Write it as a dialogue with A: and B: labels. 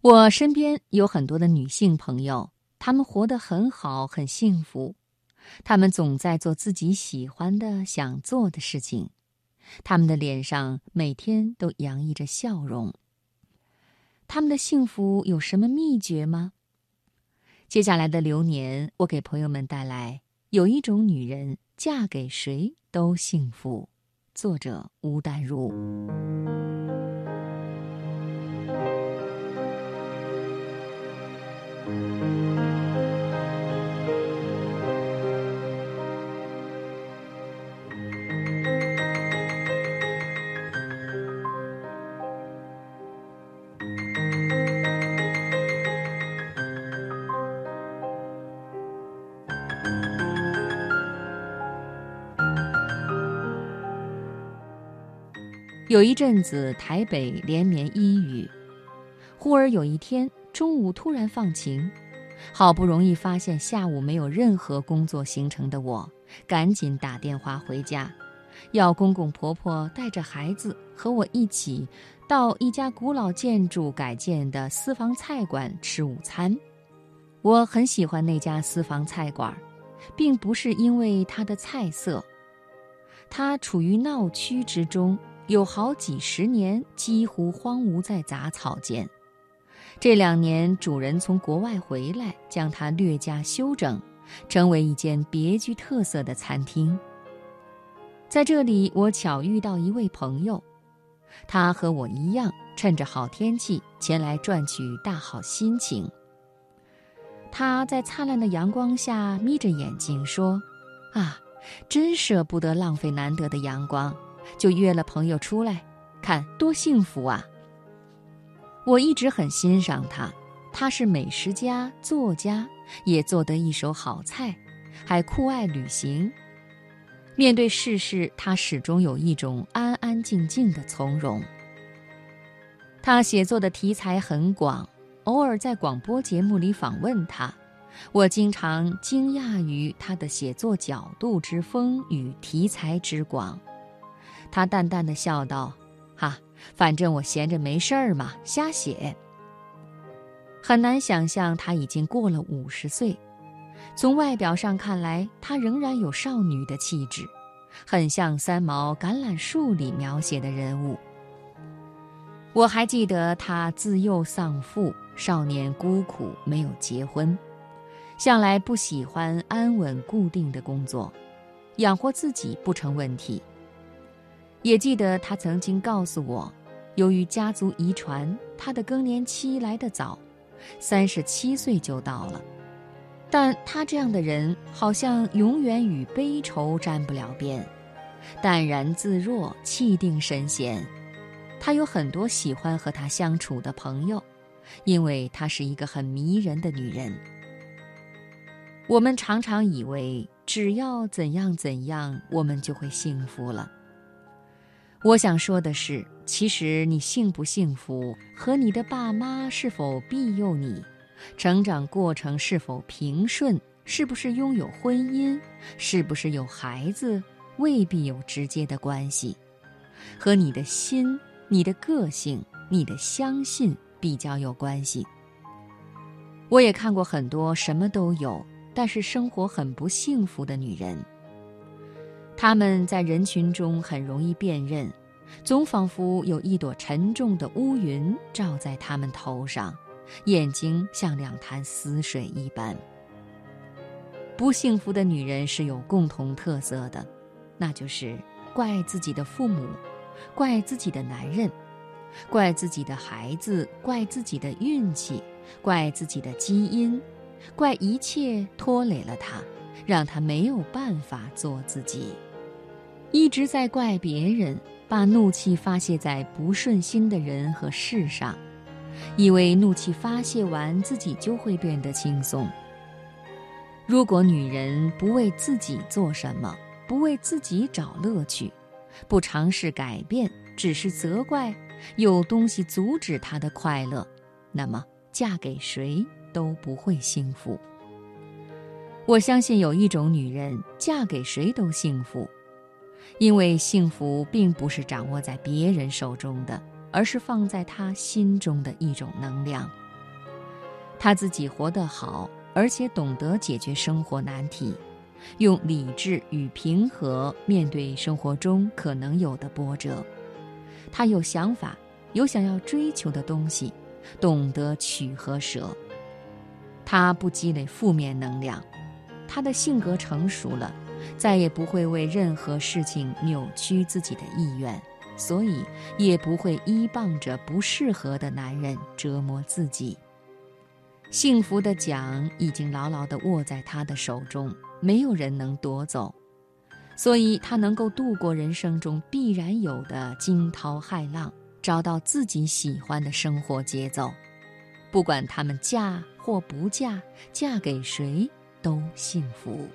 A: 我身边有很多的女性朋友，她们活得很好，很幸福。她们总在做自己喜欢的、想做的事情，她们的脸上每天都洋溢着笑容。她们的幸福有什么秘诀吗？接下来的流年，我给朋友们带来有一种女人，嫁给谁都幸福。作者吴淡如。有一阵子，台北连绵阴雨。忽而有一天中午突然放晴，好不容易发现下午没有任何工作行程的我，赶紧打电话回家，要公公婆婆带着孩子和我一起到一家古老建筑改建的私房菜馆吃午餐。我很喜欢那家私房菜馆，并不是因为它的菜色，它处于闹区之中。有好几十年几乎荒芜在杂草间，这两年主人从国外回来，将它略加修整，成为一间别具特色的餐厅。在这里，我巧遇到一位朋友，他和我一样，趁着好天气前来赚取大好心情。他在灿烂的阳光下眯着眼睛说：“啊，真舍不得浪费难得的阳光。”就约了朋友出来，看多幸福啊！我一直很欣赏他，他是美食家、作家，也做得一手好菜，还酷爱旅行。面对世事，他始终有一种安安静静的从容。他写作的题材很广，偶尔在广播节目里访问他，我经常惊讶于他的写作角度之丰与题材之广。他淡淡的笑道：“，反正我闲着没事儿嘛，瞎写。”很难想象他已经过了五十岁，从外表上看来，他仍然有少女的气质，很像三毛《橄榄树》里描写的人物。我还记得他自幼丧父，少年孤苦，没有结婚，向来不喜欢安稳固定的工作，养活自己不成问题。也记得他曾经告诉我，由于家族遗传，他的更年期来得早，三十七岁就到了。但他这样的人好像永远与悲愁沾不了边，淡然自若，气定神闲。他有很多喜欢和他相处的朋友，因为她是一个很迷人的女人。我们常常以为只要怎样怎样，我们就会幸福了。我想说的是，其实你幸不幸福，和你的爸妈是否庇佑你，成长过程是否平顺，是不是拥有婚姻，是不是有孩子，未必有直接的关系，和你的心、你的个性、你的相信比较有关系。我也看过很多什么都有，但是生活很不幸福的女人。他们在人群中很容易辨认，总仿佛有一朵沉重的乌云罩在他们头上，眼睛像两潭死水一般。不幸福的女人是有共同特色的，那就是怪自己的父母，怪自己的男人，怪自己的孩子，怪自己的运气，怪自己的基因，怪一切拖累了她，让她没有办法做自己。一直在怪别人，把怒气发泄在不顺心的人和事上，以为怒气发泄完自己就会变得轻松。如果女人不为自己做什么，不为自己找乐趣，不尝试改变，只是责怪有东西阻止她的快乐，那么嫁给谁都不会幸福。我相信有一种女人，嫁给谁都幸福。因为幸福并不是掌握在别人手中的，而是放在他心中的一种能量。他自己活得好，而且懂得解决生活难题，用理智与平和面对生活中可能有的波折。他有想法，有想要追求的东西，懂得取和舍。他不积累负面能量，他的性格成熟了，再也不会为任何事情扭曲自己的意愿，所以也不会依傍着不适合的男人折磨自己。幸福的奖已经牢牢地握在他的手中，没有人能夺走。所以，他能够度过人生中必然有的惊涛骇浪，找到自己喜欢的生活节奏。不管他们嫁或不嫁，嫁给谁都幸福。